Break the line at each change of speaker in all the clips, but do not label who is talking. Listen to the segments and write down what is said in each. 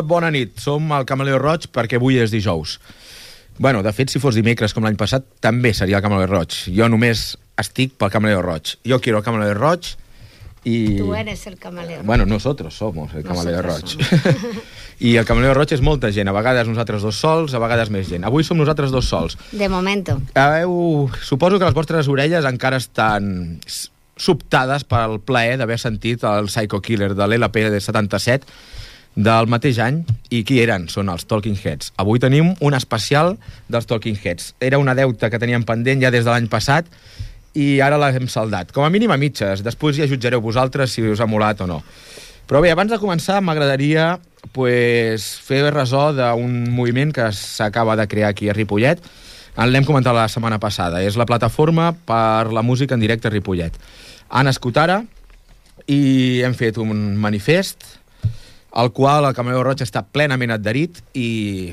Molt bona nit, som al Camaleo Roig perquè avui és dijous. Bueno, de fet, si fos dimecres com l'any passat, també seria el Camaleo Roig. Jo només estic pel Camaleo Roig. Jo quiero el Camaleo Roig i...
Tú eres el camaleón.
Bueno, nosotros somos el Camaleo Roig. I el Camaleo Roig és molta gent, a vegades nosaltres dos sols, a vegades més gent. Avui som nosaltres dos sols.
De momento.
Heu... Suposo que les vostres orelles encara estan sobtades pel plaer d'haver sentit el Psycho Killer de l'LP de 77 del mateix any. I qui eren? Són els Talking Heads. Avui tenim un especial dels Talking Heads. Era una deuta que teníem pendent ja des de l'any passat i ara l'hem saldat. Com a mínim a mitges. Després ja jutjareu vosaltres si us ha molat o no. Però bé, abans de començar m'agradaria pues, fer ressò d'un moviment que s'acaba de crear aquí a Ripollet. L'hem comentat la setmana passada. És la plataforma per la música en directe a Ripollet. Han nascut ara i hem fet un manifest al qual el Camaleo Roig està plenament adherit i,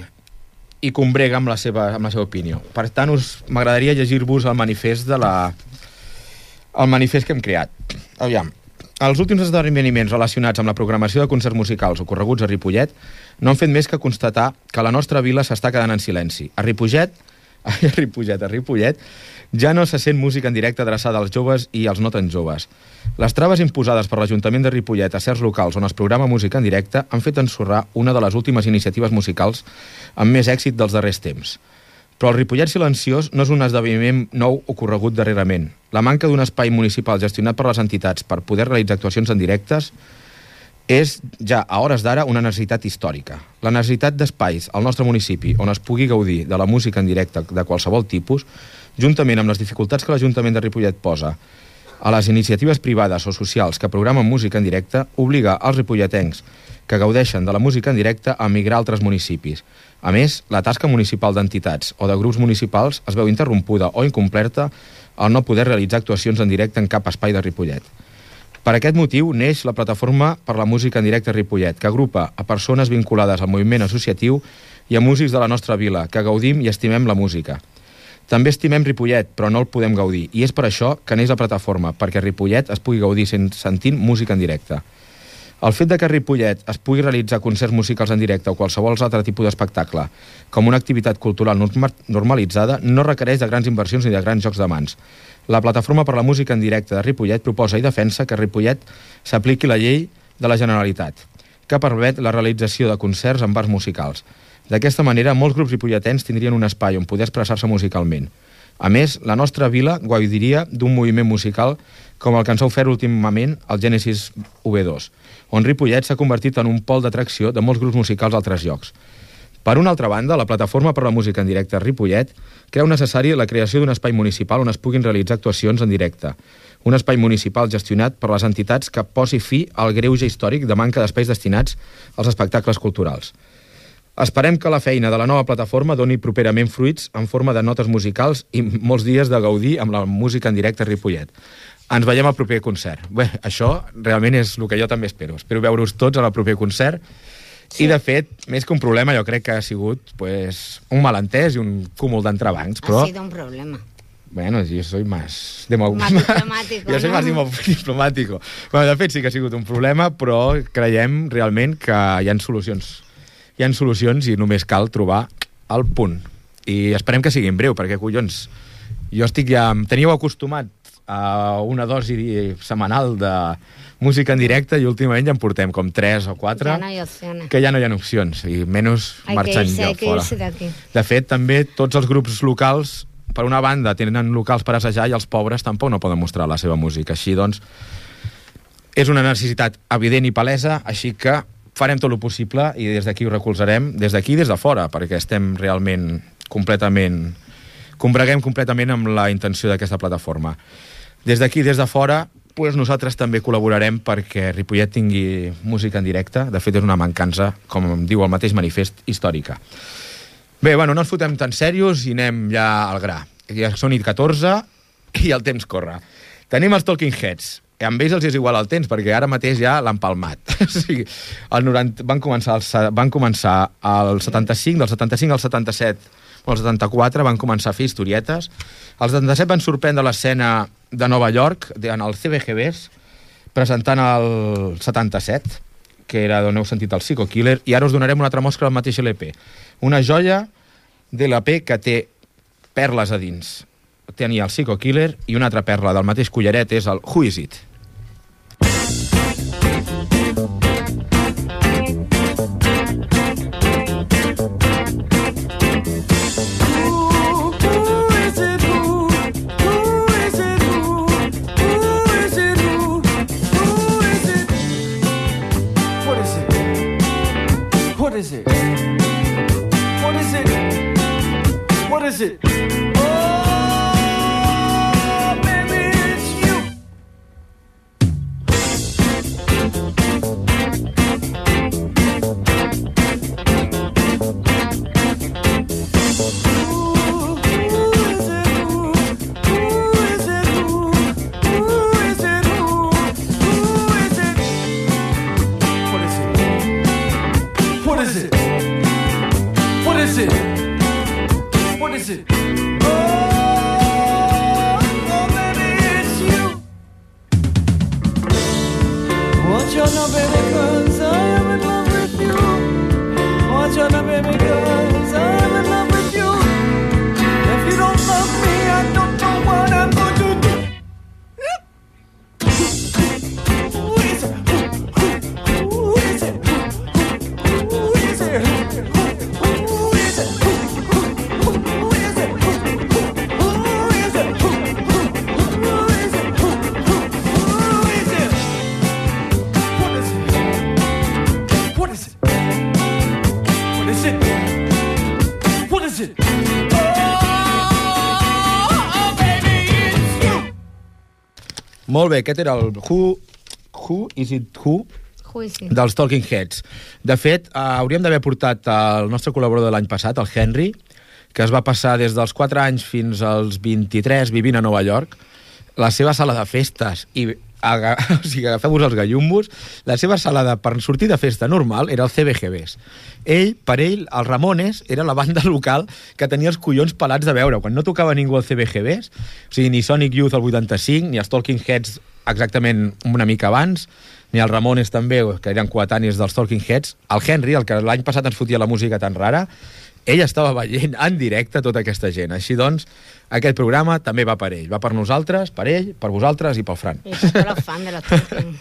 i combrega amb la, seva, amb la seva opinió. Per tant, us m'agradaria llegir-vos el manifest de la, el manifest que hem creat. Aviam. Els últims esdeveniments relacionats amb la programació de concerts musicals ocorreguts a Ripollet no han fet més que constatar que la nostra vila s'està quedant en silenci. A Ripollet, a Ripollet, a Ripollet, ja no se sent música en directe adreçada als joves i als no tan joves. Les traves imposades per l'Ajuntament de Ripollet a certs locals on es programa música en directe han fet ensorrar una de les últimes iniciatives musicals amb més èxit dels darrers temps. Però el Ripollet silenciós no és un esdeveniment nou ocorregut darrerament. La manca d'un espai municipal gestionat per les entitats per poder realitzar actuacions en directes és ja a hores d'ara una necessitat històrica. La necessitat d'espais al nostre municipi on es pugui gaudir de la música en directe de qualsevol tipus, juntament amb les dificultats que l'Ajuntament de Ripollet posa a les iniciatives privades o socials que programen música en directe, obliga als ripolletens que gaudeixen de la música en directe a migrar a altres municipis. A més, la tasca municipal d'entitats o de grups municipals es veu interrompuda o incompleta al no poder realitzar actuacions en directe en cap espai de Ripollet. Per aquest motiu neix la Plataforma per la Música en Directe Ripollet, que agrupa a persones vinculades al moviment associatiu i a músics de la nostra vila, que gaudim i estimem la música. També estimem Ripollet, però no el podem gaudir, i és per això que neix la plataforma, perquè Ripollet es pugui gaudir sent, sentint música en directe. El fet de que a Ripollet es pugui realitzar concerts musicals en directe o qualsevol altre tipus d'espectacle com una activitat cultural norma- normalitzada no requereix de grans inversions ni de grans jocs de mans. La Plataforma per la Música en Directe de Ripollet proposa i defensa que a Ripollet s'apliqui la llei de la Generalitat, que permet la realització de concerts en bars musicals. D'aquesta manera, molts grups ripolletens tindrien un espai on poder expressar-se musicalment. A més, la nostra vila gaudiria d'un moviment musical com el que ens ha ofert últimament el Genesis V2, on Ripollet s'ha convertit en un pol d'atracció de molts grups musicals a altres llocs. Per una altra banda, la Plataforma per la Música en Directe Ripollet creu necessari la creació d'un espai municipal on es puguin realitzar actuacions en directe. Un espai municipal gestionat per les entitats que posi fi al greuge històric de manca d'espais destinats als espectacles culturals. Esperem que la feina de la nova plataforma doni properament fruits en forma de notes musicals i molts dies de gaudir amb la música en directe a Ripollet. Ens veiem al proper concert. Bé, això realment és el que jo també espero. Espero veure-us tots al proper concert. Sí. I, de fet, més que un problema, jo crec que ha sigut pues, un malentès i un cúmul d'entrebancs, però...
Ha sido un problema.
Bueno, yo soy más... Demo...
Más diplomático,
jo soy
no?
más dimo- diplomático. Bueno, de fet, sí que ha sigut un problema, però creiem realment que hi han solucions. Hi han solucions i només cal trobar el punt. I esperem que sigui en breu, perquè, collons, jo estic ja... Em teníeu acostumat a una dosi setmanal de música en directe i últimament ja en portem com 3 o 4
Ya no opciones.
que ja no hi ha opcions, i menys
Hay
marxant
irse,
jo fora.
De
fet, també tots els grups locals, per una banda, tenen locals per assajar i els pobres tampoc no poden mostrar la seva música. Així, doncs, és una necessitat evident i palesa, així que farem tot el possible i des d'aquí ho recolzarem, des d'aquí i des de fora, perquè estem realment completament... combreguem completament amb la intenció d'aquesta plataforma. Des d'aquí, des de fora, pues nosaltres també col·laborarem perquè Ripollet tingui música en directe. De fet, és una mancança, com em diu el mateix manifest, històrica. Bé, bueno, no ens fotem tan serios i anem ja al gra. Ja són i 14 i el temps corre. Tenim els Talking Heads. Amb ells els és igual el temps, perquè ara mateix ja l'han palmat. o sigui, el 90, van, començar el, van començar el 75, del 75 al 77, o el 74, van començar a fer historietes. El 77 van sorprendre l'escena de Nova York, en el CBGBs, presentant el 77, que era d'on heu sentit el Psycho Killer, i ara us donarem una altra mostra del mateix LP. Una joia de l'LP que té perles a dins. Tenia el Psycho Killer i una altra perla del mateix collaret és el Who Is It?
Baby,
Molt bé, aquest era el Who, who is it Who
Juici.
dels Talking Heads. De fet, eh, hauríem d'haver portat el nostre col·laborador de l'any passat, el Henry, que es va passar des dels 4 anys fins als 23 vivint a Nova York, la seva sala de festes i aga, o sigui, agafeu-vos els gallumbos, la seva sala de, per sortir de festa normal era el CBGBs. Ell, per ell, els Ramones era la banda local que tenia els collons pelats de veure. Quan no tocava ningú al CBGBs, o sigui, ni Sonic Youth al 85, ni els Talking Heads exactament una mica abans, ni els Ramones també, que eren coetanis dels Talking Heads, el Henry, el que l'any passat ens fotia la música tan rara, ell estava veient en directe tota aquesta gent. Així doncs, aquest programa també va per ell. Va per nosaltres, per ell, per vosaltres i pel Fran.
I fan de la.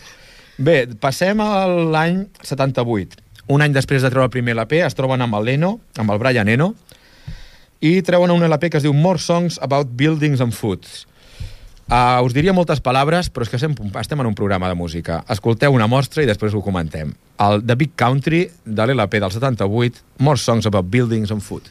Bé, passem a l'any 78. Un any després de treure el primer LP, es troben amb el Leno, amb el Brian Eno, i treuen un LP que es diu More Songs About Buildings and Foods. Uh, us diria moltes paraules, però és que estem, en un programa de música. Escolteu una mostra i després ho comentem. El The Big Country, de l'LP del 78, More Songs About Buildings and Food.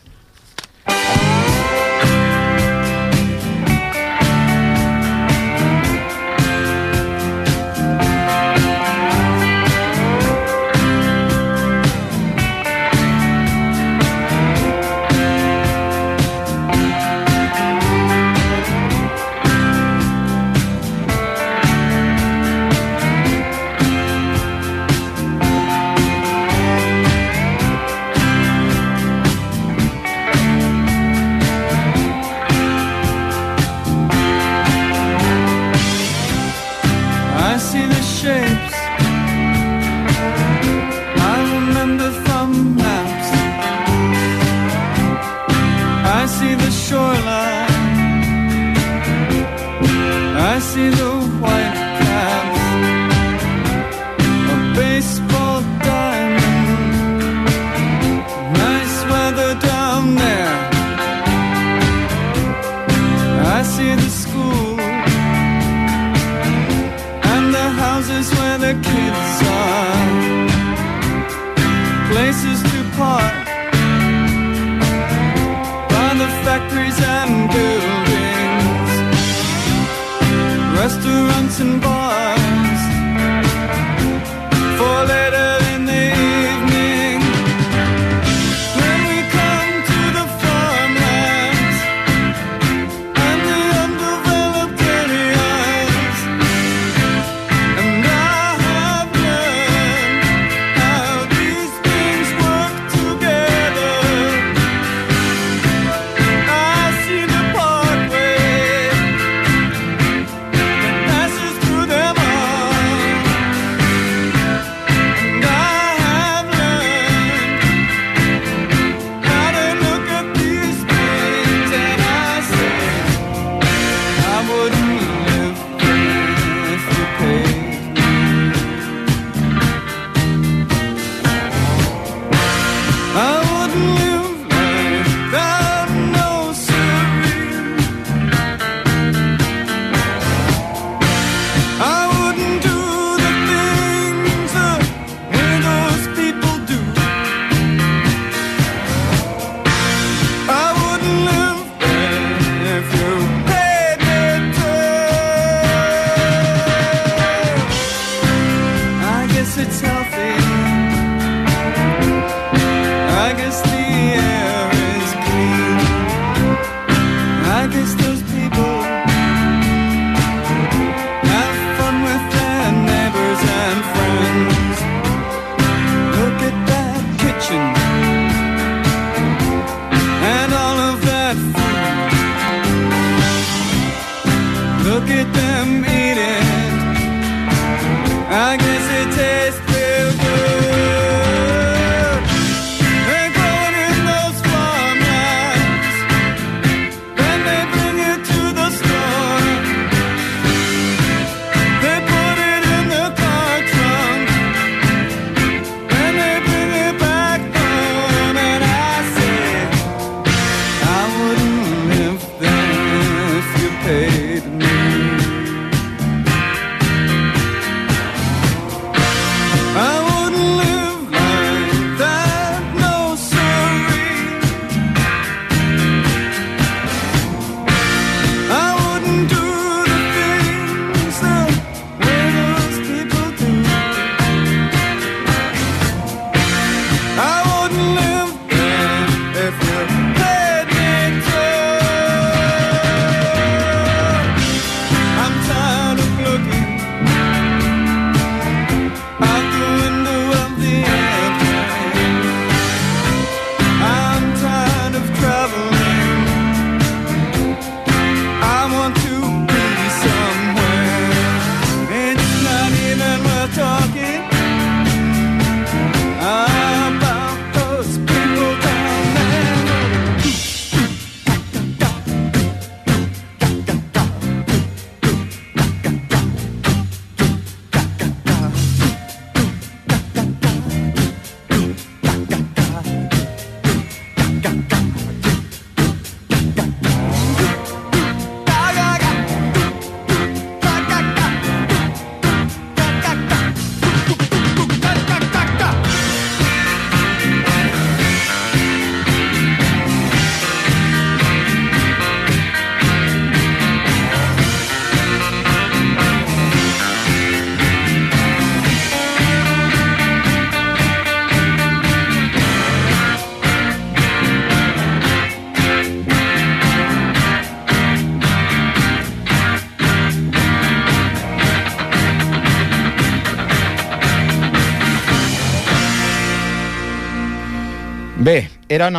Eren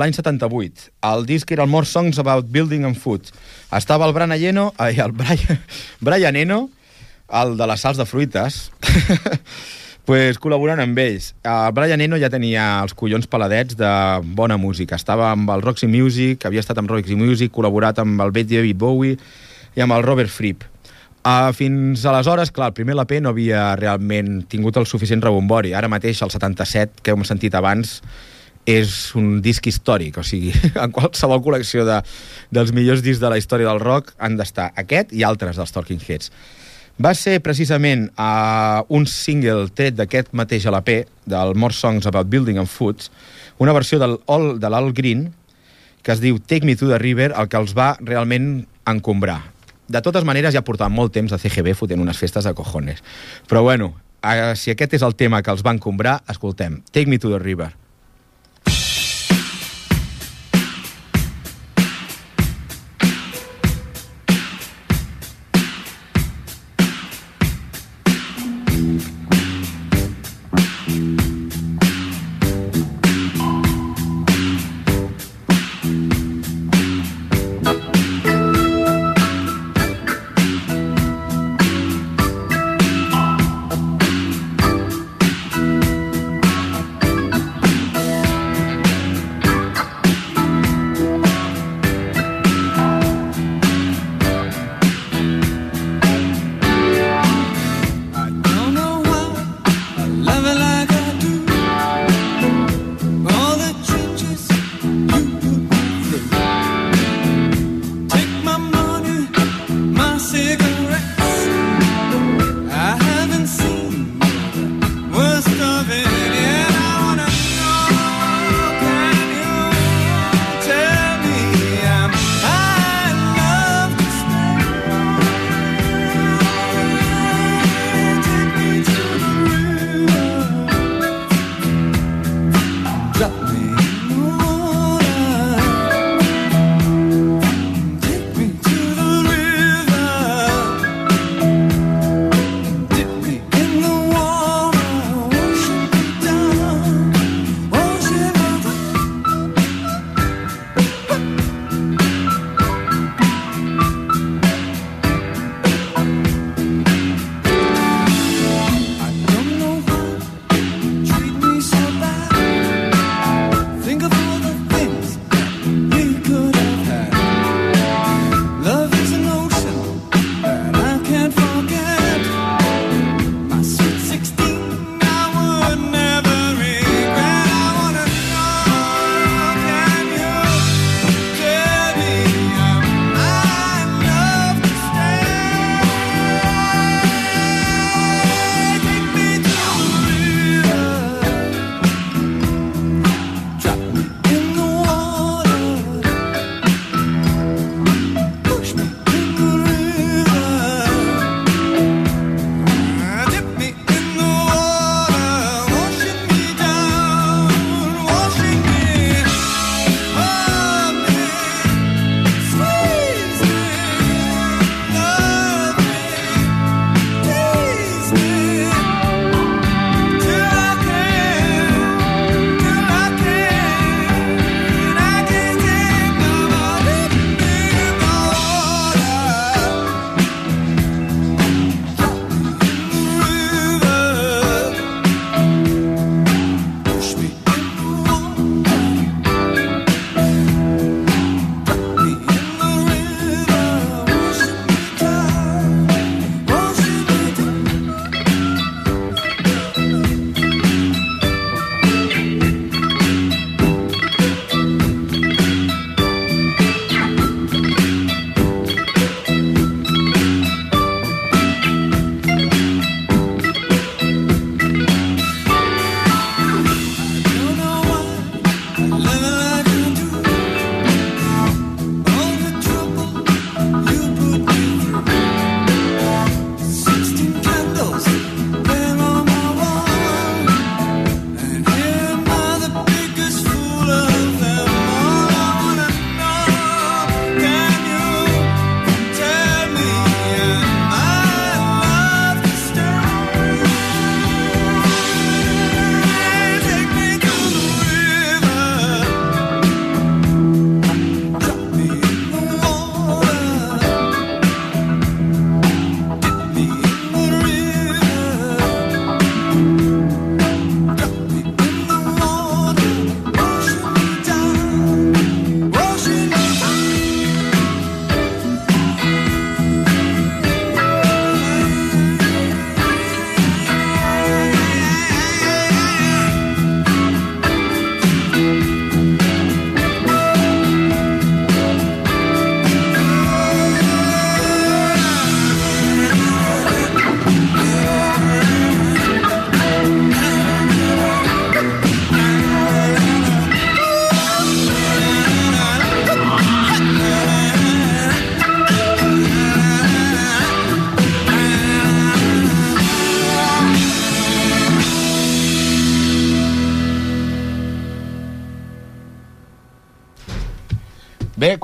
l'any 78. El disc era el More Songs About Building and Food. Estava el Brian Eno, ai, el Brian, Brian Eno, el de les sals de fruites, pues, col·laborant amb ells. El Brian Eno ja tenia els collons peladets de bona música. Estava amb el Roxy Music, havia estat amb Roxy Music, col·laborat amb el David Bowie i amb el Robert Fripp. Uh, fins aleshores, clar, el primer LP no havia realment tingut el suficient rebombori. Ara mateix, el 77, que hem sentit abans, és un disc històric, o sigui, en qualsevol col·lecció de, dels millors discs de la història del rock han d'estar aquest i altres dels Talking Heads. Va ser precisament uh, un single tret d'aquest mateix LP, del More Songs About Building and Foods, una versió del All, de l'Al Green, que es diu Take Me to the River, el que els va realment encombrar. De totes maneres, ja portaven molt temps a CGB fotent unes festes de cojones. Però bueno, eh, si aquest és el tema que els va encombrar, escoltem, Take Me to the River.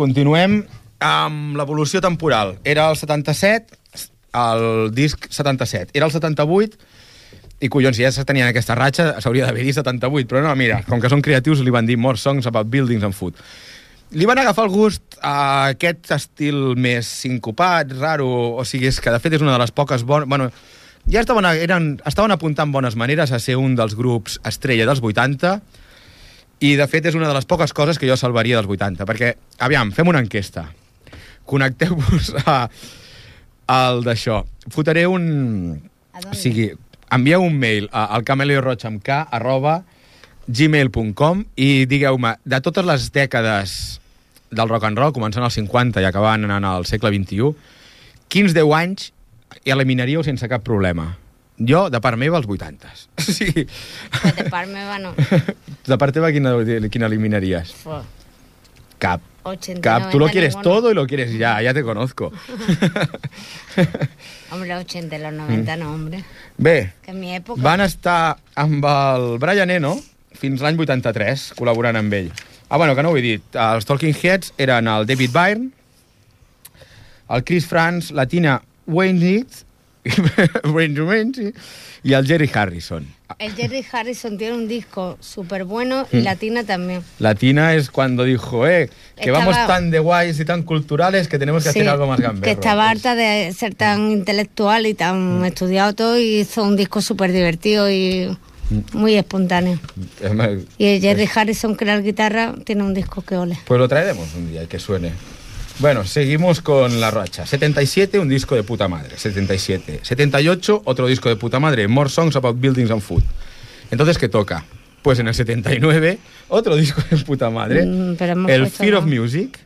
Continuem amb l'evolució temporal. Era el 77, el disc 77. Era el 78, i collons, ja se tenien aquesta ratxa, s'hauria d'haver dit 78, però no, mira, com que són creatius, li van dir More Songs About Buildings and Food. Li van agafar el gust a aquest estil més sincopat, raro, o sigui, és que de fet és una de les poques bones... Bueno, ja estaven, eren, estaven apuntant bones maneres a ser un dels grups estrella dels 80, i de fet és una de les poques coses que jo salvaria dels 80, perquè, aviam, fem una enquesta. Connecteu-vos a, al d'això. Fotaré un...
¿A
O sigui, envieu un mail a, al cameleoroig amb K, arroba gmail.com i digueu-me, de totes les dècades del rock and roll, començant als 50 i acabant en el segle XXI, quins 10 anys eliminaríeu sense cap problema? Jo, de part meva, els 80. O sigui,
Pues de par me van
de part teva, quina, quina eliminaries? Cap.
80,
Cap, tú lo
90,
quieres
ninguno.
todo y lo quieres ya, ya te conozco.
Hombre, los 80 y los 90 no, hombre.
Bé,
Que en mi època...
van estar amb el Brian Eno fins l'any 83, col·laborant amb ell. Ah, bueno, que no ho he dit. Els Talking Heads eren el David Byrne, el Chris Franz, la Tina Wayne y el Jerry Harrison.
El Jerry Harrison tiene un disco súper bueno y
Mm.
Latina también.
La Tina es cuando dijo, eh, que
Estaba-
vamos tan de guays y tan culturales que tenemos que
Sí,
hacer algo más gamberro.
que estaba harta de ser tan intelectual y tan
Mm.
estudiado todo y hizo un disco súper divertido y muy espontáneo. Y el Jerry Harrison, que era el guitarra, tiene un disco que ole.
Pues lo traeremos un día y que suene. Bueno, seguimos con la racha. 77, un disco de puta madre. 77. 78, otro disco de puta madre. More Songs About Buildings and Food. Entonces, ¿qué toca? Pues en el 79, otro disco de puta madre.
Mm,
el Fear of. Music.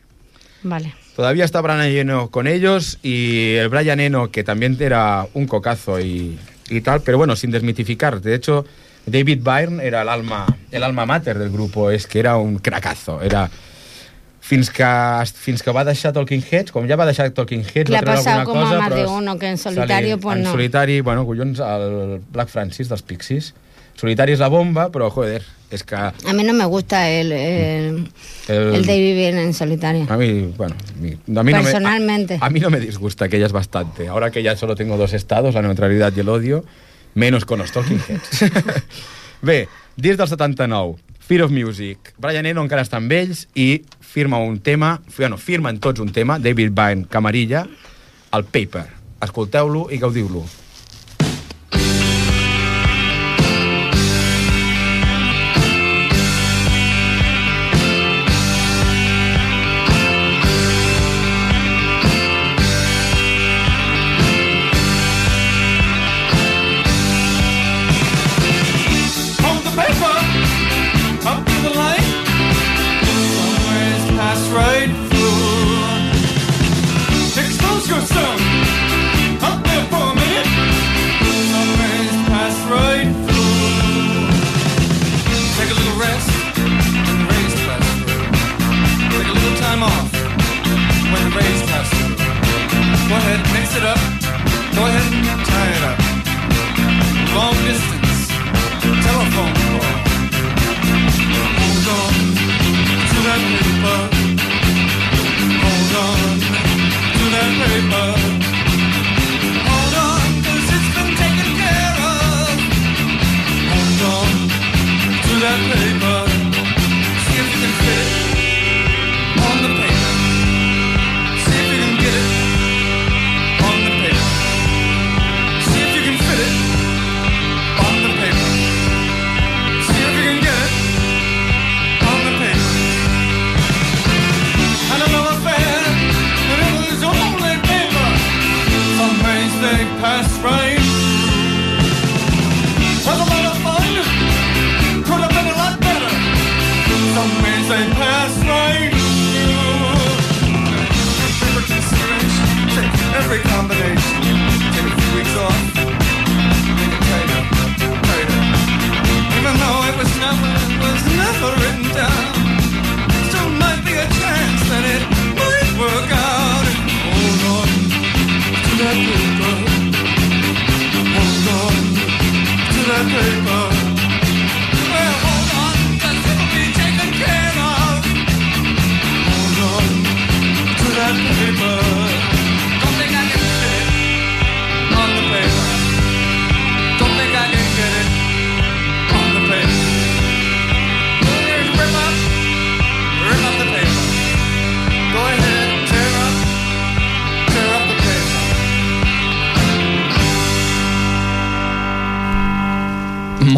Vale.
Todavía está Brian Eno con ellos y el Brian Eno, que también era un cocazo y, y tal, pero bueno, sin desmitificar. De hecho, David Byrne era el alma, el alma mater del grupo, es que era un cracazo. Era fins que, fins que va deixar Talking Heads, com ja va deixar Talking Heads,
Le
va
ha
treure
pasado
alguna
como a
cosa,
más de uno, que en
li-
solitario, pues
en
no.
solitari, bueno, collons, el Black Francis dels Pixies. Solitari és la bomba, però, joder, és que...
A mí no me gusta el, el,
El-
el David Byrne en solitario.
A mí, bueno, a mí, mí
Personalmente.
No me, a, a mí no me disgusta, que ella es bastante. Ahora que ya solo tengo dos estados, la neutralidad y el odio, menos con los Talking Heads. Bé, disc del 79, Fear of Music. Brian Eno encara està amb ells i firma un tema, bueno, firmen tots un tema, David Byrne, Camarilla, el Paper. Escolteu-lo i gaudiu-lo.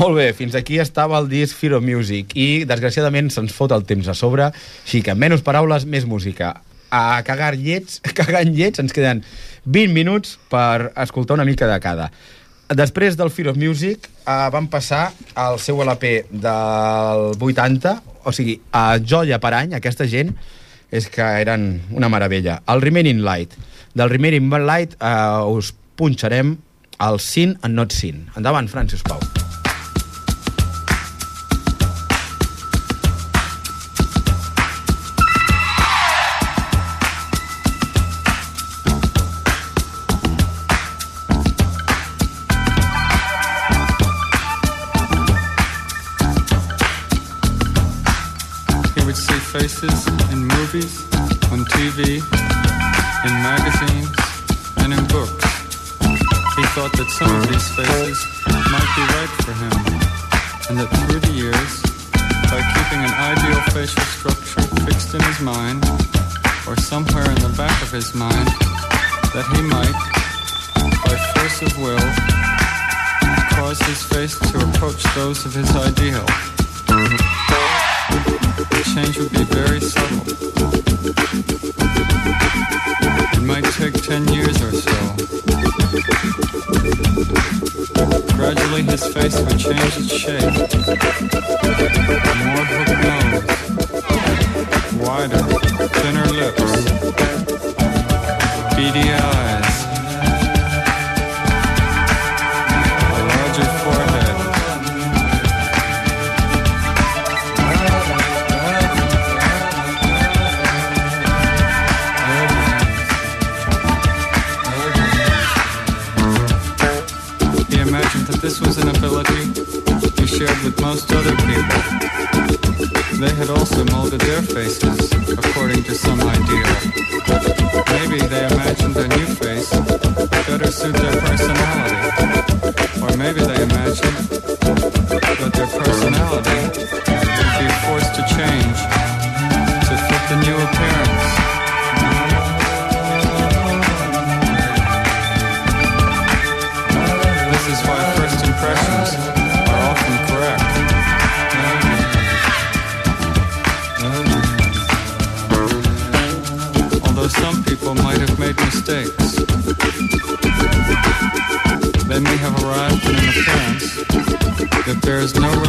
Molt bé, fins aquí estava el disc Fear of Music i, desgraciadament, se'ns fot el temps a sobre, així que menys paraules, més música. A cagar llets, cagant llets, ens queden 20 minuts per escoltar una mica de cada. Després del Fear of Music eh, van passar al seu LP del 80, o sigui, a joia per any, aquesta gent, és que eren una meravella. El Remaining Light. Del Remaining Light eh, us punxarem el Sin and Not Sin. Endavant, Francis Pau.
In magazines, and in books. He thought that some of these faces might be right for him, and that through the years, by keeping an ideal facial structure fixed in his mind, or somewhere in the back of his mind, that he might, by force of will, cause his face to approach those of his ideal. His face would change its shape. More hooked nose. Wider, thinner lips. Beady eyes.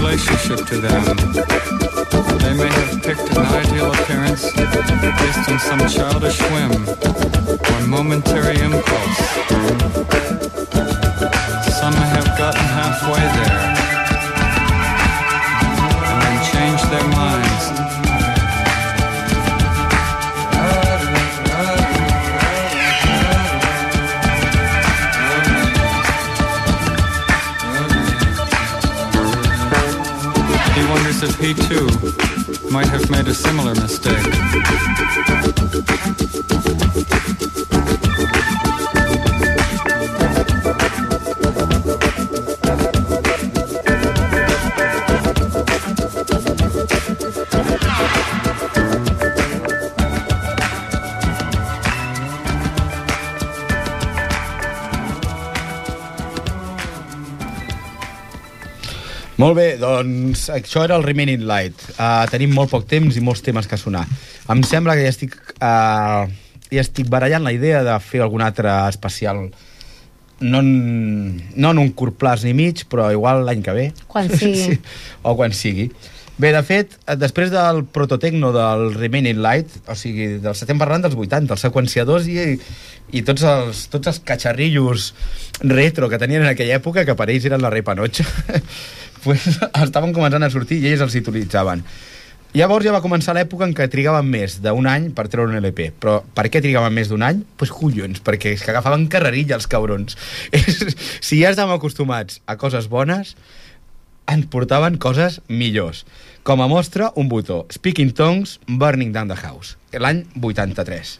Relationship to them. They may have picked an ideal appearance based on some childish whim or momentary impulse. Some have gotten halfway there wonders if he too might have made a similar mistake.
Molt bé, doncs això era el Remaining Light. Uh, tenim molt poc temps i molts temes que sonar. Em sembla que ja estic, uh, ja estic barallant la idea de fer algun altre especial no en, no en un curt plaç ni mig, però igual l'any que ve.
Quan sigui.
o quan sigui. Bé, de fet, eh, després del prototecno del Remaining Light, o sigui, del estem parlant dels 80, els seqüenciadors i, i tots, els, tots els catxarrillos retro que tenien en aquella època, que per ells eren la repanotxa, pues, estaven començant a sortir i ells els utilitzaven. Llavors ja va començar l'època en què trigaven més d'un any per treure un LP. Però per què trigaven més d'un any? Doncs pues collons, perquè és que agafaven carrerilla els cabrons. Si ja estàvem acostumats a coses bones, ens portaven coses millors. Com a mostra, un botó. Speaking Tongues, Burning Down the House. L'any 83.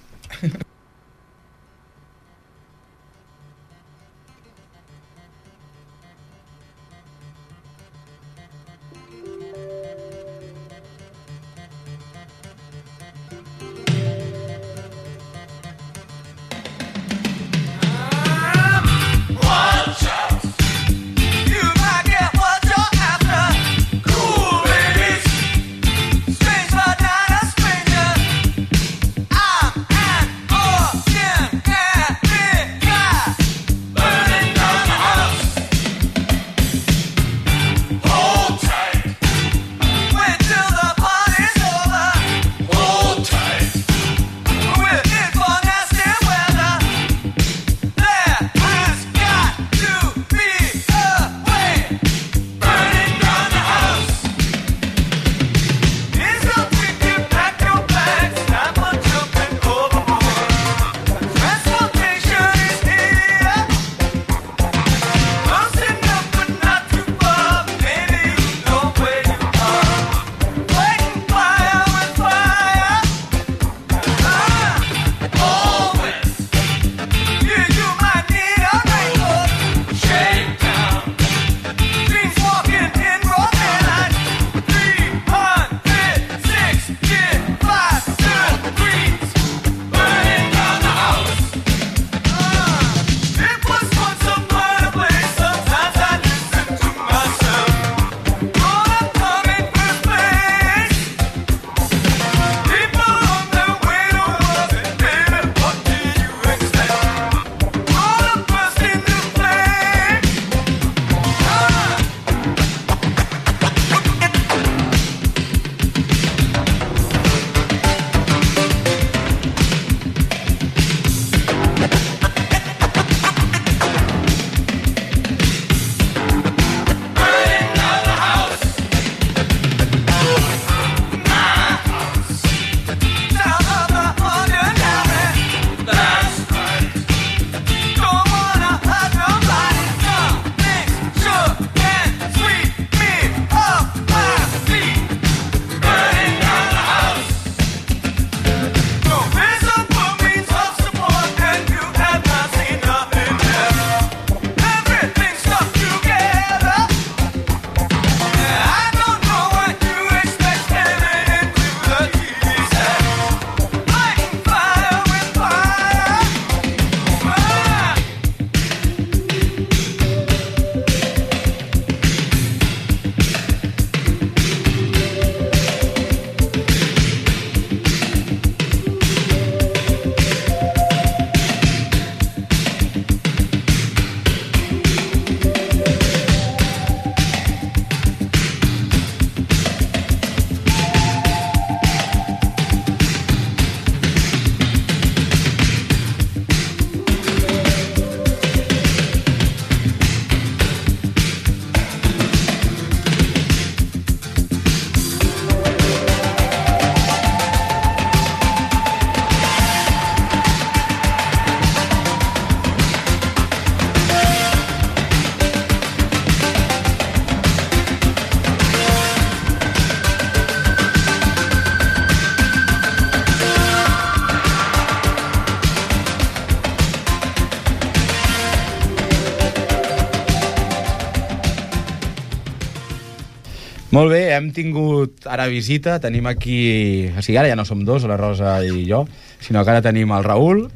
Hem tingut ara visita, tenim aquí... O sigui, ara ja no som dos, la Rosa i jo, sinó que ara tenim el Raül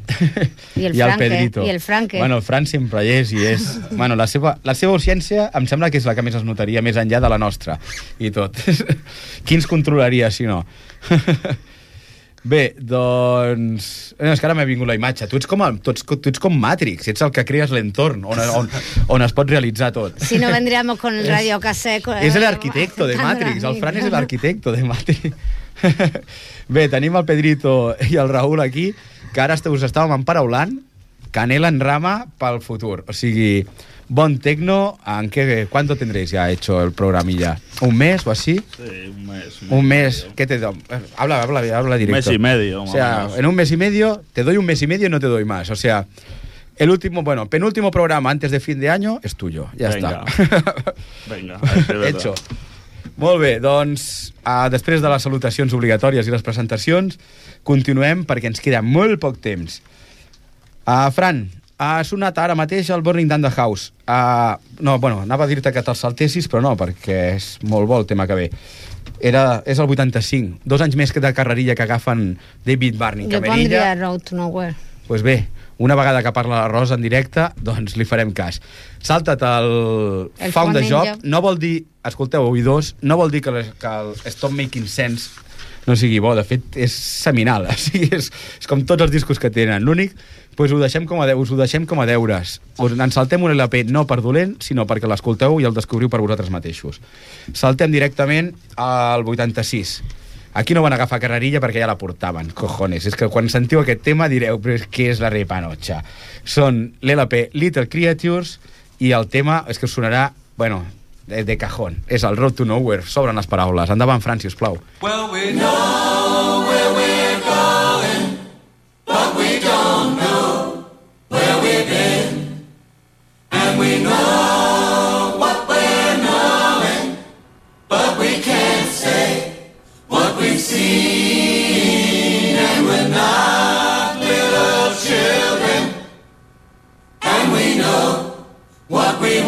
I el
i el
Franque,
Pedrito.
i el Franque.
Bueno, el Fran sempre hi és i és... Bueno, la seva, la seva urgència em sembla que és la que més es notaria més enllà de la nostra i tot. Qui ens controlaria, si no? Bé, doncs... Eh, és que ara m'ha vingut la imatge. Tu ets, com el, tu, ets, tu ets com Matrix, ets el que crees l'entorn on, on, on es pot realitzar tot.
Si no vendríamos con el radio cassette.
És el arquitecto de Matrix, el Fran és l'arquitecto de Matrix. Bé, tenim el Pedrito i el Raül aquí, que ara us estàvem emparaulant, canela en rama pel futur. O sigui, bon tecno, ¿en qué, ¿cuánto tendréis ya hecho el programilla? ¿Un mes o así?
Sí, un mes.
Un mes, ¿qué te doy? Habla, habla, habla directo.
mes y medio,
O sea,
menos.
en un mes y medio, te doy un mes y medio y no te doy más. O sea, el último, bueno, penúltimo programa antes de fin de año es tuyo. Ya
Venga.
está.
Venga.
Hecho. Molt bé, doncs, uh, després de les salutacions obligatòries i les presentacions, continuem perquè ens queda molt poc temps. Uh, Fran, ha sonat ara mateix el Burning Down the House. Uh, no, bueno, anava a dir-te que te'l saltessis, però no, perquè és molt bo el tema que ve. Era, és el 85, dos anys més que de carrerilla que agafen David Barney
Jo pondria Road to Nowhere.
pues bé, una vegada que parla la Rosa en directe, doncs li farem cas. Salta't el,
El
Found a Job, no vol dir, escolteu, oïdors, no vol dir que, les, que el Stop Making Sense no sigui bo, de fet és seminal, o sigui, és, és com tots els discos que tenen. L'únic, doncs ho deixem com a, de, us ho deixem com a deures. Us en saltem un LP no per dolent, sinó perquè l'escolteu i el descobriu per vosaltres mateixos. Saltem directament al 86. Aquí no van agafar carrerilla perquè ja la portaven, cojones. És que quan sentiu aquest tema direu, però és que és la repanocha. Són l'LP Little Creatures i el tema és que sonarà, bueno, de, de cajón. És el Road to Nowhere. S'obren les paraules. Endavant, Fran, plau.
Well, we know what we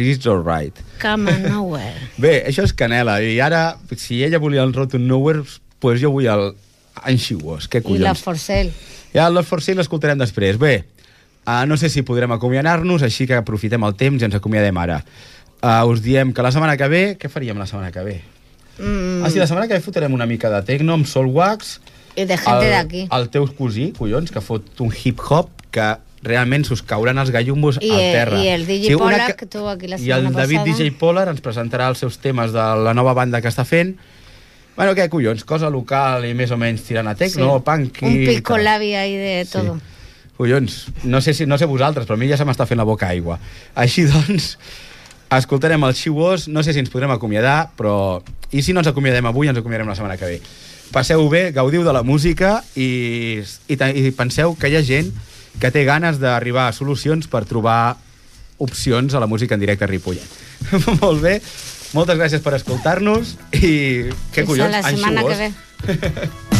Yeah, it's alright.
Come on, nowhere.
Bé, això és Canela, i ara, si ella volia el Road to Nowhere, pues jo vull el And She Was, què
I la
collons.
Forcel.
Ja el Love for Sale l'escoltarem després. Bé, uh, no sé si podrem acomiadar-nos, així que aprofitem el temps i ens acomiadem ara. Uh, us diem que la setmana que ve... Què faríem la setmana que ve?
Mm,
Ah, sí, la setmana que ve fotrem una mica de techno amb Soulwax.
I de gente
el,
d'aquí.
El teu cosí, collons, que fot un hip-hop que realment s'us cauran els gallumbos
I
al terra.
i el DJ
una
Polar,
ca-
que estuvo aquí la
I el
setmana
David
passada.
DJ Polar ens presentarà els seus temes de la nova banda que està fent. Bueno, què, collons, cosa local i més o menys tirant a techno,
Sí.
punk i...
Un pico labi ahí de
Sí.
todo.
Collons, no sé, si, no sé vosaltres, però a mi ja se m'està fent la boca aigua. Així doncs, escoltarem el Was, no sé si ens podrem acomiadar, però... I si no ens acomiadem avui, ens acomiadarem la setmana que ve. Passeu bé, gaudiu de la música i, i, i penseu que hi ha gent que té ganes d'arribar a solucions per trobar opcions a la música en directe a Ripollet. Molt bé, moltes gràcies per escoltar-nos i què
Fins
collons,
la
en